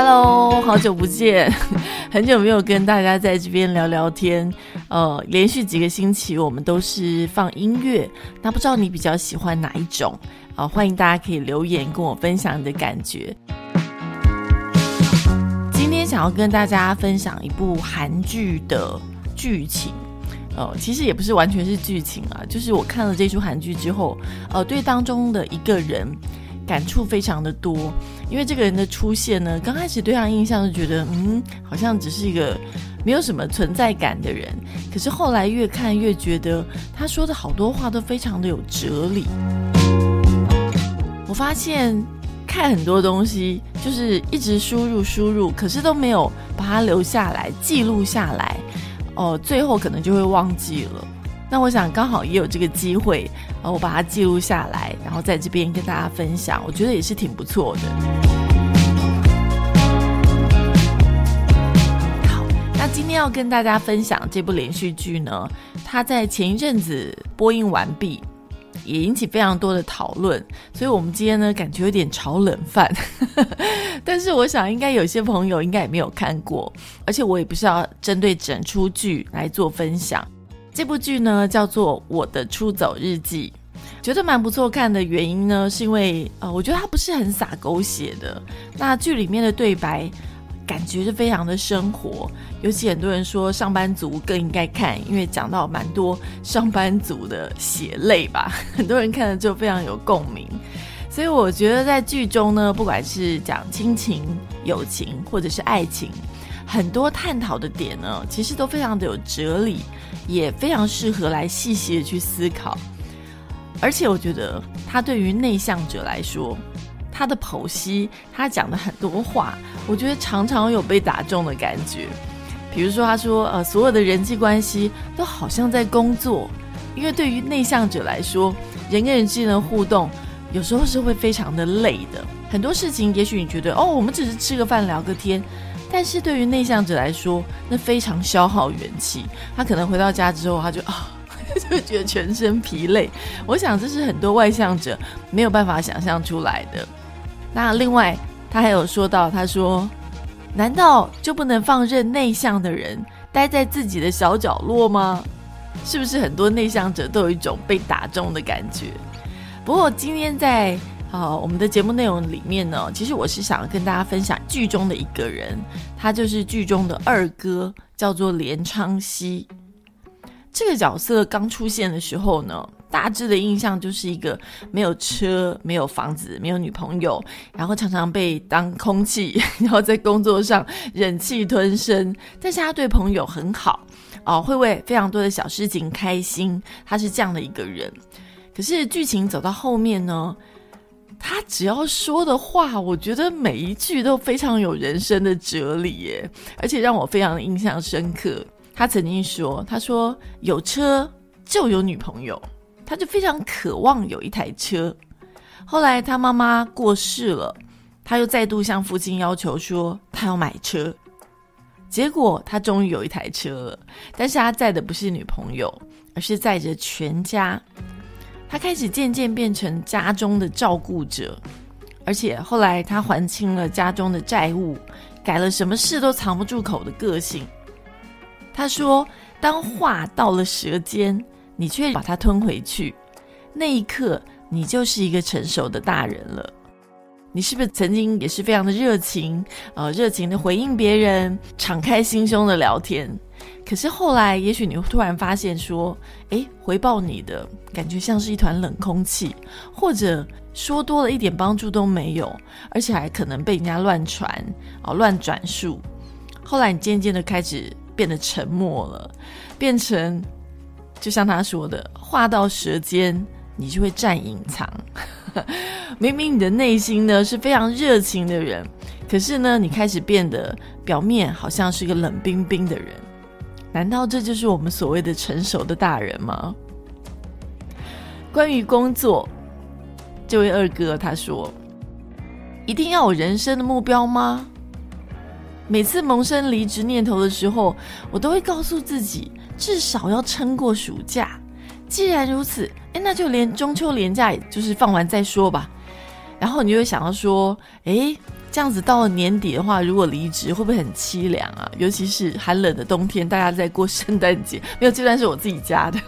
Hello，好久不见，很久没有跟大家在这边聊聊天。呃，连续几个星期我们都是放音乐，那不知道你比较喜欢哪一种？啊、欢迎大家可以留言跟我分享你的感觉。今天想要跟大家分享一部韩剧的剧情。呃，其实也不是完全是剧情啊，就是我看了这出韩剧之后，呃，对当中的一个人感触非常的多。因为这个人的出现呢，刚开始对他印象就觉得，嗯，好像只是一个没有什么存在感的人。可是后来越看越觉得，他说的好多话都非常的有哲理。我发现看很多东西，就是一直输入输入，可是都没有把它留下来、记录下来。哦，最后可能就会忘记了。那我想刚好也有这个机会，呃，我把它记录下来，然后在这边跟大家分享，我觉得也是挺不错的。好，那今天要跟大家分享这部连续剧呢，它在前一阵子播映完毕，也引起非常多的讨论，所以我们今天呢感觉有点炒冷饭，但是我想应该有些朋友应该也没有看过，而且我也不是要针对整出剧来做分享。这部剧呢叫做《我的出走日记》，觉得蛮不错看的原因呢，是因为呃，我觉得它不是很洒狗血的，那剧里面的对白。感觉是非常的生活，尤其很多人说上班族更应该看，因为讲到蛮多上班族的血泪吧，很多人看了就非常有共鸣。所以我觉得在剧中呢，不管是讲亲情、友情或者是爱情，很多探讨的点呢，其实都非常的有哲理，也非常适合来细细的去思考。而且我觉得，他对于内向者来说，他的剖析，他讲的很多话，我觉得常常有被打中的感觉。比如说，他说，呃，所有的人际关系都好像在工作，因为对于内向者来说，人跟人之间的互动有时候是会非常的累的。很多事情，也许你觉得，哦，我们只是吃个饭聊个天，但是对于内向者来说，那非常消耗元气。他可能回到家之后，他就啊。就觉得全身疲累，我想这是很多外向者没有办法想象出来的。那另外，他还有说到，他说：“难道就不能放任内向的人待在自己的小角落吗？”是不是很多内向者都有一种被打中的感觉？不过今天在好、我们的节目内容里面呢，其实我是想要跟大家分享剧中的一个人，他就是剧中的二哥，叫做连昌熙。这个角色刚出现的时候呢，大致的印象就是一个没有车、没有房子、没有女朋友，然后常常被当空气，然后在工作上忍气吞声。但是他对朋友很好，哦，会为非常多的小事情开心。他是这样的一个人。可是剧情走到后面呢？他只要说的话，我觉得每一句都非常有人生的哲理耶，而且让我非常印象深刻。他曾经说：“他说有车就有女朋友，他就非常渴望有一台车。后来他妈妈过世了，他又再度向父亲要求说他要买车。结果他终于有一台车了，但是他载的不是女朋友，而是载着全家。”他开始渐渐变成家中的照顾者，而且后来他还清了家中的债务，改了什么事都藏不住口的个性。他说：“当话到了舌尖，你却把它吞回去，那一刻，你就是一个成熟的大人了。你是不是曾经也是非常的热情，呃，热情的回应别人，敞开心胸的聊天？”可是后来，也许你会突然发现说，哎，回报你的感觉像是一团冷空气，或者说多了一点帮助都没有，而且还可能被人家乱传啊、乱转述。后来你渐渐的开始变得沉默了，变成就像他说的话到舌尖，你就会占隐藏。明明你的内心呢是非常热情的人，可是呢，你开始变得表面好像是一个冷冰冰的人。难道这就是我们所谓的成熟的大人吗？关于工作，这位二哥他说：“一定要有人生的目标吗？”每次萌生离职念头的时候，我都会告诉自己，至少要撑过暑假。既然如此，哎，那就连中秋连假，就是放完再说吧。然后你就会想到说：“哎。”这样子到了年底的话，如果离职会不会很凄凉啊？尤其是寒冷的冬天，大家在过圣诞节，没有这段是我自己家的。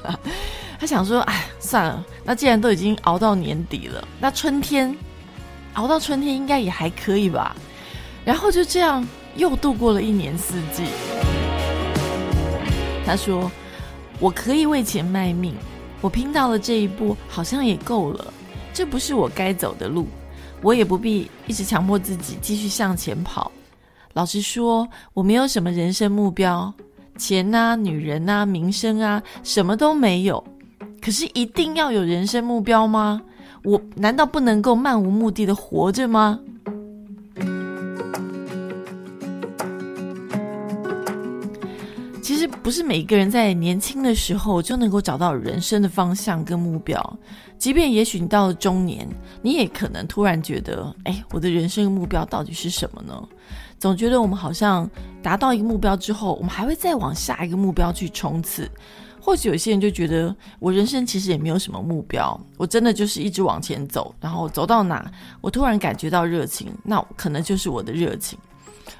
他想说，哎，算了，那既然都已经熬到年底了，那春天熬到春天应该也还可以吧？然后就这样又度过了一年四季。他说：“我可以为钱卖命，我拼到了这一步，好像也够了。这不是我该走的路。”我也不必一直强迫自己继续向前跑。老实说，我没有什么人生目标，钱呐、女人呐、名声啊，什么都没有。可是，一定要有人生目标吗？我难道不能够漫无目的的活着吗？其实，不是每一个人在年轻的时候就能够找到人生的方向跟目标。即便也许你到了中年，你也可能突然觉得，哎，我的人生目标到底是什么呢？总觉得我们好像达到一个目标之后，我们还会再往下一个目标去冲刺。或许有些人就觉得，我人生其实也没有什么目标，我真的就是一直往前走，然后走到哪，我突然感觉到热情，那可能就是我的热情。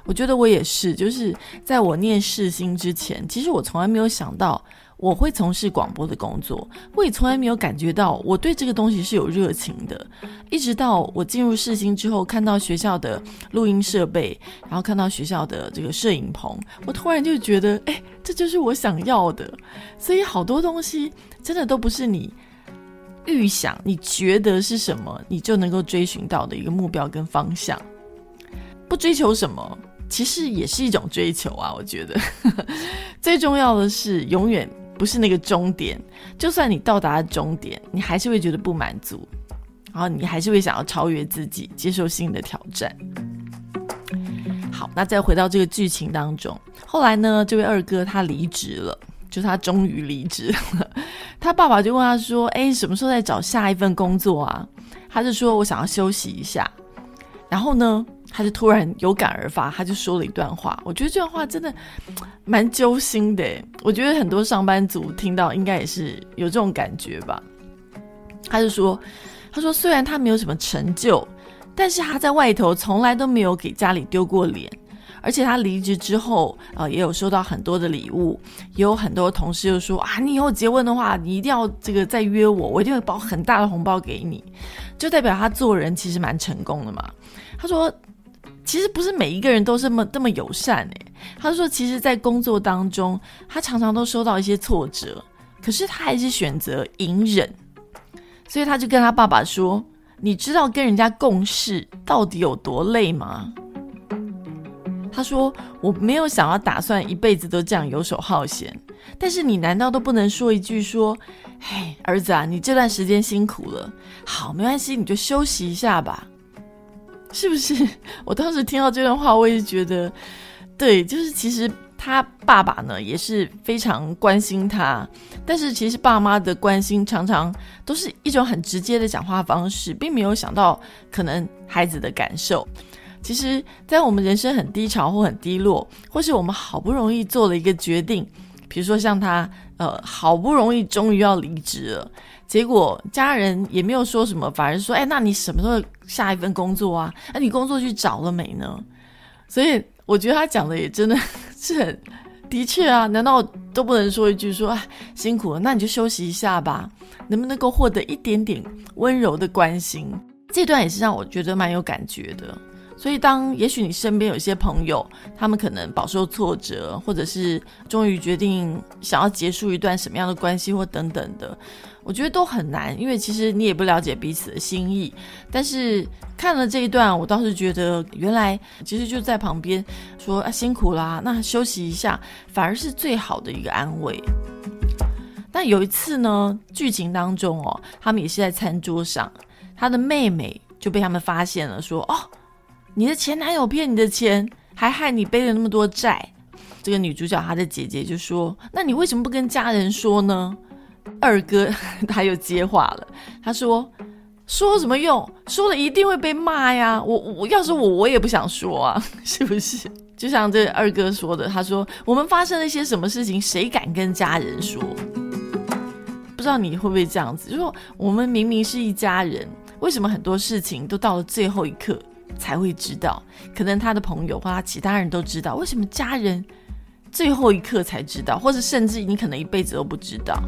我觉得我也是，就是在我念世新之前，其实我从来没有想到。我会从事广播的工作，我也从来没有感觉到我对这个东西是有热情的。一直到我进入世新之后，看到学校的录音设备，然后看到学校的这个摄影棚，我突然就觉得，哎，这就是我想要的。所以好多东西真的都不是你预想、你觉得是什么，你就能够追寻到的一个目标跟方向。不追求什么，其实也是一种追求啊。我觉得 最重要的是永远。不是那个终点，就算你到达了终点，你还是会觉得不满足，然后你还是会想要超越自己，接受新的挑战。好，那再回到这个剧情当中，后来呢，这位二哥他离职了，就他终于离职了。他爸爸就问他说：“哎，什么时候再找下一份工作啊？”他就说：“我想要休息一下。”然后呢？他就突然有感而发，他就说了一段话。我觉得这段话真的蛮揪心的。我觉得很多上班族听到应该也是有这种感觉吧。他就说：“他说虽然他没有什么成就，但是他在外头从来都没有给家里丢过脸。而且他离职之后啊，也有收到很多的礼物，也有很多同事就说啊，你以后结婚的话，你一定要这个再约我，我一定会包很大的红包给你。就代表他做人其实蛮成功的嘛。他说。”其实不是每一个人都这么这么友善诶。他说，其实，在工作当中，他常常都收到一些挫折，可是他还是选择隐忍，所以他就跟他爸爸说：“你知道跟人家共事到底有多累吗？”他说：“我没有想要打算一辈子都这样游手好闲，但是你难道都不能说一句说，嘿，儿子啊，你这段时间辛苦了，好，没关系，你就休息一下吧，是不是？” 我当时听到这段话，我也觉得，对，就是其实他爸爸呢也是非常关心他，但是其实爸妈的关心常常都是一种很直接的讲话方式，并没有想到可能孩子的感受。其实，在我们人生很低潮或很低落，或是我们好不容易做了一个决定，比如说像他，呃，好不容易终于要离职了，结果家人也没有说什么，反而说，哎，那你什么时候下一份工作啊？那你工作去找了没呢？所以我觉得他讲的也真的 是很的确啊，难道都不能说一句说，哎，辛苦了，那你就休息一下吧？能不能够获得一点点温柔的关心？这段也是让我觉得蛮有感觉的。所以，当也许你身边有一些朋友，他们可能饱受挫折，或者是终于决定想要结束一段什么样的关系，或等等的，我觉得都很难，因为其实你也不了解彼此的心意。但是看了这一段，我倒是觉得，原来其实就在旁边说啊辛苦啦，那休息一下，反而是最好的一个安慰。但有一次呢，剧情当中哦，他们也是在餐桌上，他的妹妹就被他们发现了，说哦。你的前男友骗你的钱，还害你背了那么多债。这个女主角她的姐姐就说：“那你为什么不跟家人说呢？”二哥他又接话了，他说：“说什么用？说了一定会被骂呀！我我要是我，我也不想说啊，是不是？就像这二哥说的，他说我们发生了一些什么事情，谁敢跟家人说？不知道你会不会这样子？就说我们明明是一家人，为什么很多事情都到了最后一刻？”才会知道，可能他的朋友或他其他人都知道，为什么家人最后一刻才知道，或者甚至你可能一辈子都不知道？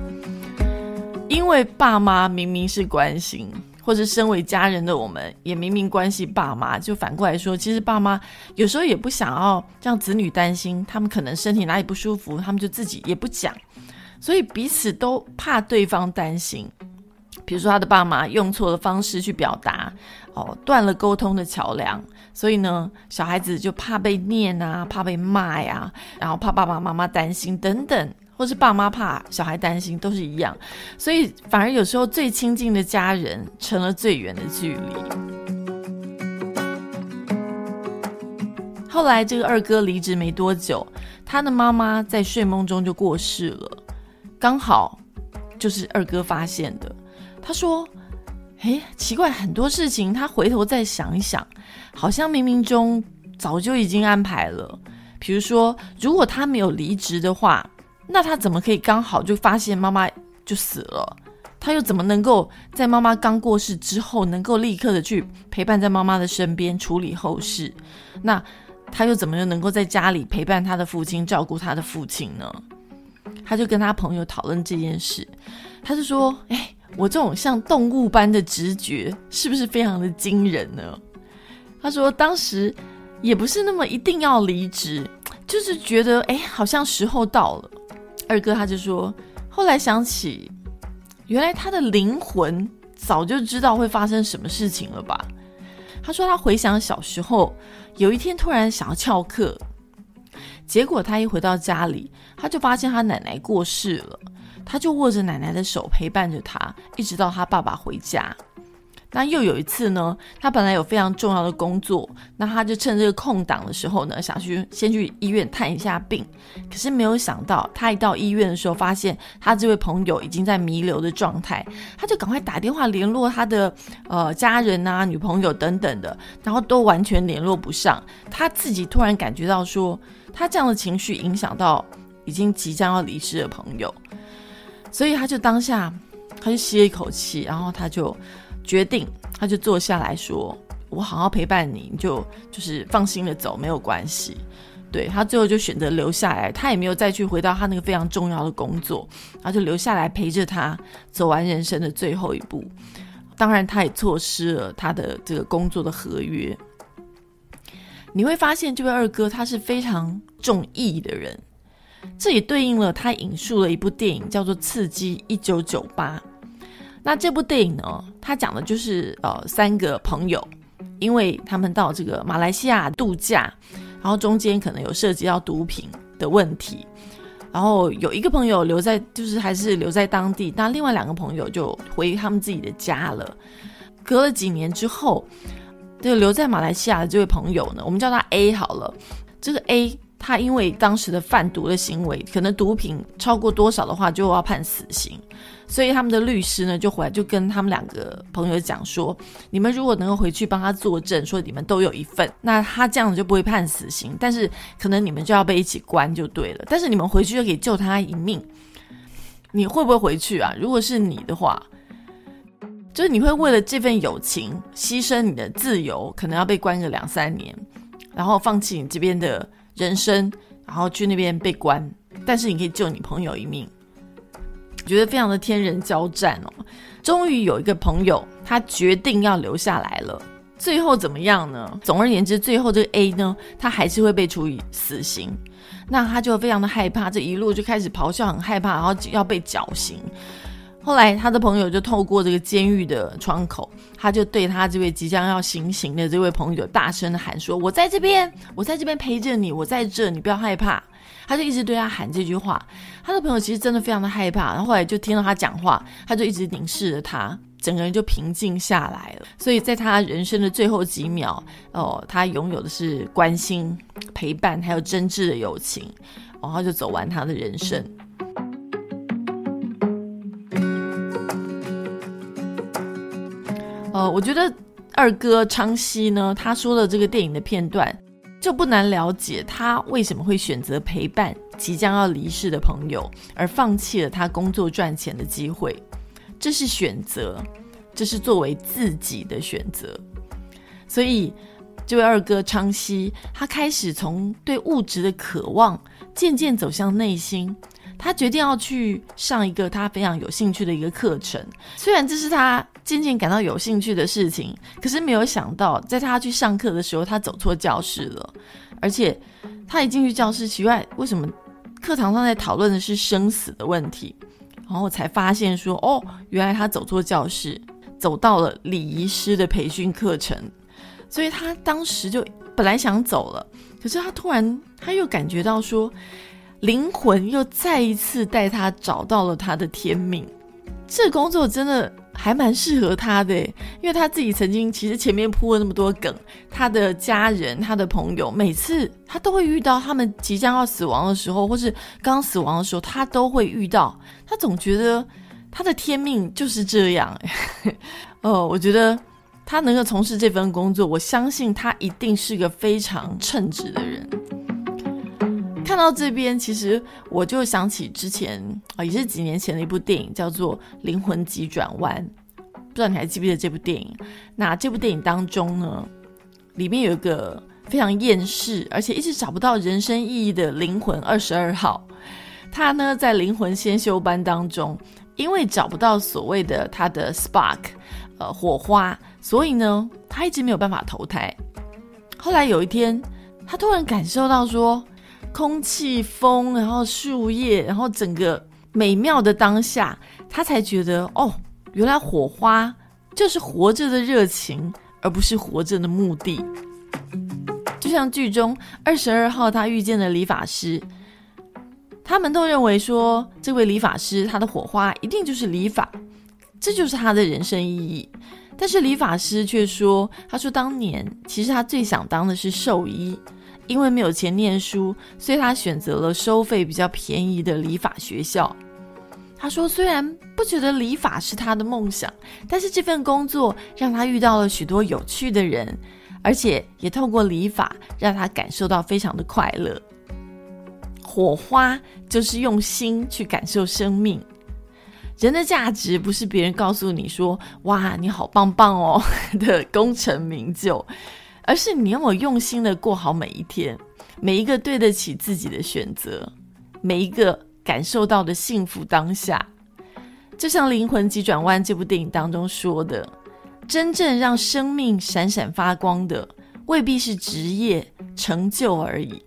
因为爸妈明明是关心，或者身为家人的我们也明明关系爸妈，就反过来说，其实爸妈有时候也不想要让子女担心，他们可能身体哪里不舒服，他们就自己也不讲，所以彼此都怕对方担心。比如说他的爸妈用错了方式去表达，哦，断了沟通的桥梁，所以呢，小孩子就怕被念啊，怕被骂呀，然后怕爸爸妈妈担心等等，或是爸妈怕小孩担心，都是一样，所以反而有时候最亲近的家人成了最远的距离。后来这个二哥离职没多久，他的妈妈在睡梦中就过世了，刚好就是二哥发现的。他说：“诶，奇怪，很多事情他回头再想一想，好像冥冥中早就已经安排了。比如说，如果他没有离职的话，那他怎么可以刚好就发现妈妈就死了？他又怎么能够在妈妈刚过世之后，能够立刻的去陪伴在妈妈的身边处理后事？那他又怎么又能够在家里陪伴他的父亲，照顾他的父亲呢？他就跟他朋友讨论这件事，他就说：，哎。”我这种像动物般的直觉，是不是非常的惊人呢？他说，当时也不是那么一定要离职，就是觉得哎，好像时候到了。二哥他就说，后来想起，原来他的灵魂早就知道会发生什么事情了吧？他说他回想小时候，有一天突然想要翘课，结果他一回到家里，他就发现他奶奶过世了。他就握着奶奶的手陪伴着他，一直到他爸爸回家。那又有一次呢，他本来有非常重要的工作，那他就趁这个空档的时候呢，想去先去医院探一下病。可是没有想到，他一到医院的时候，发现他这位朋友已经在弥留的状态，他就赶快打电话联络他的呃家人啊、女朋友等等的，然后都完全联络不上。他自己突然感觉到说，他这样的情绪影响到已经即将要离世的朋友。所以他就当下，他就吸了一口气，然后他就决定，他就坐下来说：“我好好陪伴你，你就就是放心的走，没有关系。”对他最后就选择留下来，他也没有再去回到他那个非常重要的工作，然后就留下来陪着他走完人生的最后一步。当然，他也错失了他的这个工作的合约。你会发现，这位二哥他是非常重义的人。这也对应了他引述了一部电影，叫做《刺激一九九八》。那这部电影呢，它讲的就是呃三个朋友，因为他们到这个马来西亚度假，然后中间可能有涉及到毒品的问题，然后有一个朋友留在，就是还是留在当地，那另外两个朋友就回他们自己的家了。隔了几年之后，这个留在马来西亚的这位朋友呢，我们叫他 A 好了，这个 A。他因为当时的贩毒的行为，可能毒品超过多少的话就要判死刑，所以他们的律师呢就回来就跟他们两个朋友讲说：你们如果能够回去帮他作证，说你们都有一份，那他这样子就不会判死刑，但是可能你们就要被一起关就对了。但是你们回去就可以救他一命，你会不会回去啊？如果是你的话，就是你会为了这份友情牺牲你的自由，可能要被关个两三年，然后放弃你这边的。人生，然后去那边被关，但是你可以救你朋友一命，觉得非常的天人交战哦。终于有一个朋友，他决定要留下来了。最后怎么样呢？总而言之，最后这个 A 呢，他还是会被处以死刑。那他就非常的害怕，这一路就开始咆哮，很害怕，然后要被绞刑。后来，他的朋友就透过这个监狱的窗口，他就对他这位即将要行刑的这位朋友大声的喊说：“我在这边，我在这边陪着你，我在这，你不要害怕。”他就一直对他喊这句话。他的朋友其实真的非常的害怕，然后后来就听到他讲话，他就一直凝视着他，整个人就平静下来了。所以在他人生的最后几秒，哦，他拥有的是关心、陪伴，还有真挚的友情，然后就走完他的人生。呃，我觉得二哥昌熙呢，他说的这个电影的片段，就不难了解他为什么会选择陪伴即将要离世的朋友，而放弃了他工作赚钱的机会。这是选择，这是作为自己的选择。所以，这位二哥昌熙，他开始从对物质的渴望，渐渐走向内心。他决定要去上一个他非常有兴趣的一个课程，虽然这是他渐渐感到有兴趣的事情，可是没有想到，在他去上课的时候，他走错教室了。而且他一进去教室，奇怪，为什么课堂上在讨论的是生死的问题？然后才发现说，哦，原来他走错教室，走到了礼仪师的培训课程。所以他当时就本来想走了，可是他突然他又感觉到说。灵魂又再一次带他找到了他的天命，这工作真的还蛮适合他的，因为他自己曾经其实前面铺了那么多梗，他的家人、他的朋友，每次他都会遇到他们即将要死亡的时候，或是刚死亡的时候，他都会遇到。他总觉得他的天命就是这样，哦，我觉得他能够从事这份工作，我相信他一定是个非常称职的人。看到这边，其实我就想起之前啊，也是几年前的一部电影，叫做《灵魂急转弯》。不知道你还记不记得这部电影？那这部电影当中呢，里面有一个非常厌世，而且一直找不到人生意义的灵魂二十二号。他呢，在灵魂先修班当中，因为找不到所谓的他的 spark，呃，火花，所以呢，他一直没有办法投胎。后来有一天，他突然感受到说。空气、风，然后树叶，然后整个美妙的当下，他才觉得哦，原来火花就是活着的热情，而不是活着的目的。就像剧中二十二号他遇见的理发师，他们都认为说，这位理发师他的火花一定就是理发，这就是他的人生意义。但是理发师却说，他说当年其实他最想当的是兽医。因为没有钱念书，所以他选择了收费比较便宜的理发学校。他说：“虽然不觉得理发是他的梦想，但是这份工作让他遇到了许多有趣的人，而且也透过理发让他感受到非常的快乐。火花就是用心去感受生命。人的价值不是别人告诉你说‘哇，你好棒棒哦’ 的功成名就。”而是你要我用心的过好每一天，每一个对得起自己的选择，每一个感受到的幸福当下。就像《灵魂急转弯》这部电影当中说的，真正让生命闪闪发光的，未必是职业成就而已，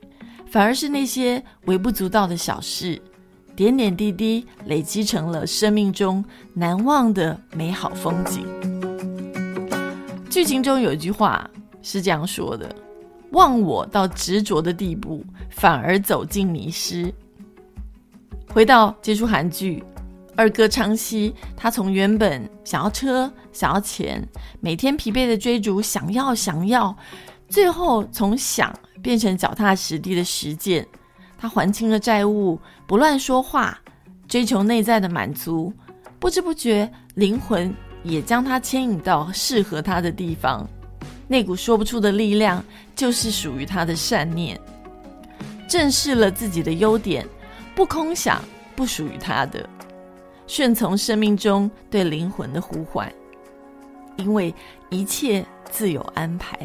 反而是那些微不足道的小事，点点滴滴累积成了生命中难忘的美好风景。剧情中有一句话是这样说的：“忘我到执着的地步，反而走进迷失。”回到接触韩剧，二哥昌熙，他从原本想要车、想要钱，每天疲惫的追逐，想要、想要，最后从想变成脚踏实地的实践。他还清了债务，不乱说话，追求内在的满足，不知不觉，灵魂也将他牵引到适合他的地方。那股说不出的力量，就是属于他的善念。正视了自己的优点，不空想不属于他的，顺从生命中对灵魂的呼唤，因为一切自有安排。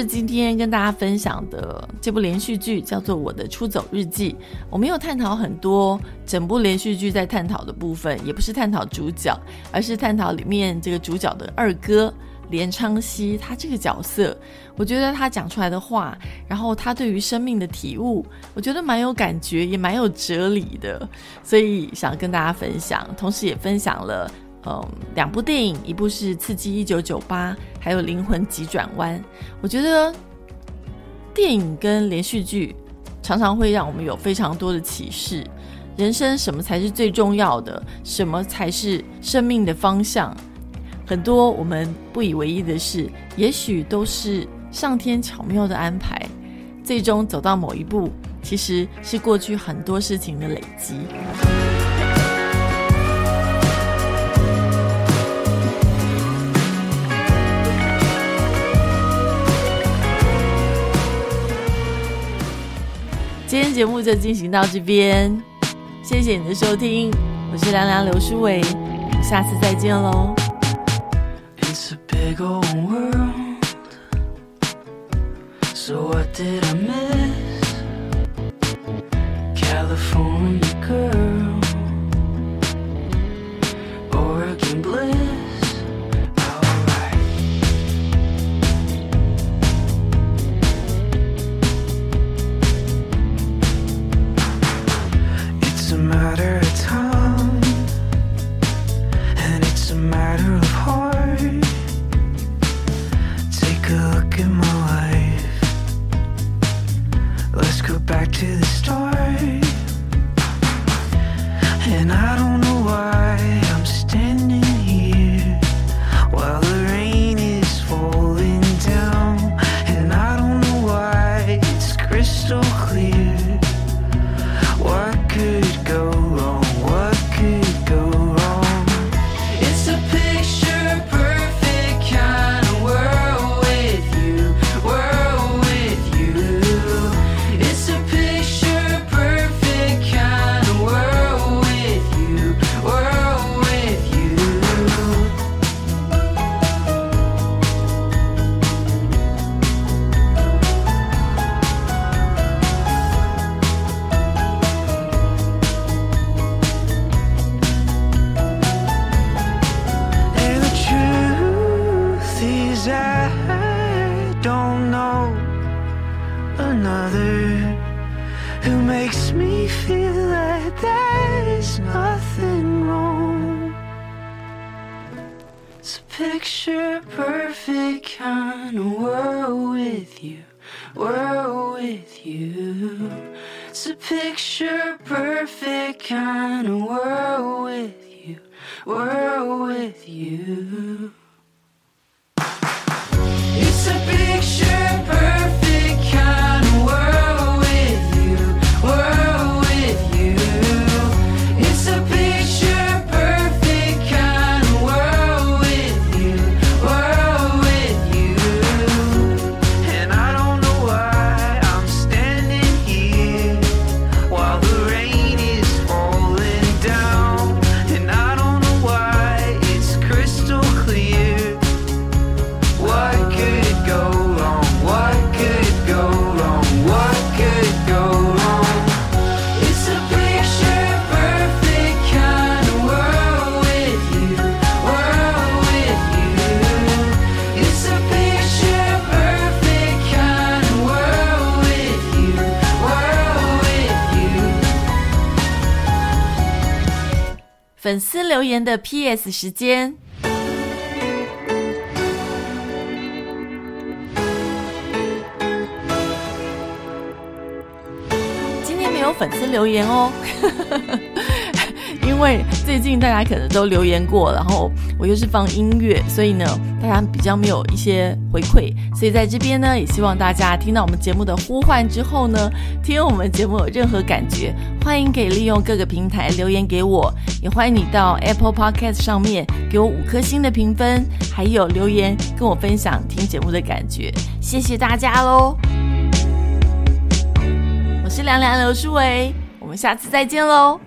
是今天跟大家分享的这部连续剧，叫做《我的出走日记》。我没有探讨很多整部连续剧在探讨的部分，也不是探讨主角，而是探讨里面这个主角的二哥连昌熙他这个角色。我觉得他讲出来的话，然后他对于生命的体悟，我觉得蛮有感觉，也蛮有哲理的，所以想跟大家分享，同时也分享了。嗯，两部电影，一部是《刺激一九九八》，还有《灵魂急转弯》。我觉得电影跟连续剧常常会让我们有非常多的启示。人生什么才是最重要的？什么才是生命的方向？很多我们不以为意的事，也许都是上天巧妙的安排。最终走到某一步，其实是过去很多事情的累积。今天节目就进行到这边，谢谢你的收听，我是凉凉刘书伟，下次再见喽。It's a big old world. So what did I miss? Picture perfect kind of world with you, world with you. It's a picture perfect kind of world with you, world with you. It's a picture perfect 留言的 PS 时间。今天没有粉丝留言哦，因为最近大家可能都留言过，然后我又是放音乐，所以呢，大家比较没有一些回馈，所以在这边呢，也希望大家听到我们节目的呼唤之后呢，听我们节目有任何感觉，欢迎可以利用各个平台留言给我，也欢迎你到 Apple Podcast 上面给我五颗星的评分，还有留言跟我分享听节目的感觉，谢谢大家喽。我是凉凉刘淑维，我们下次再见喽。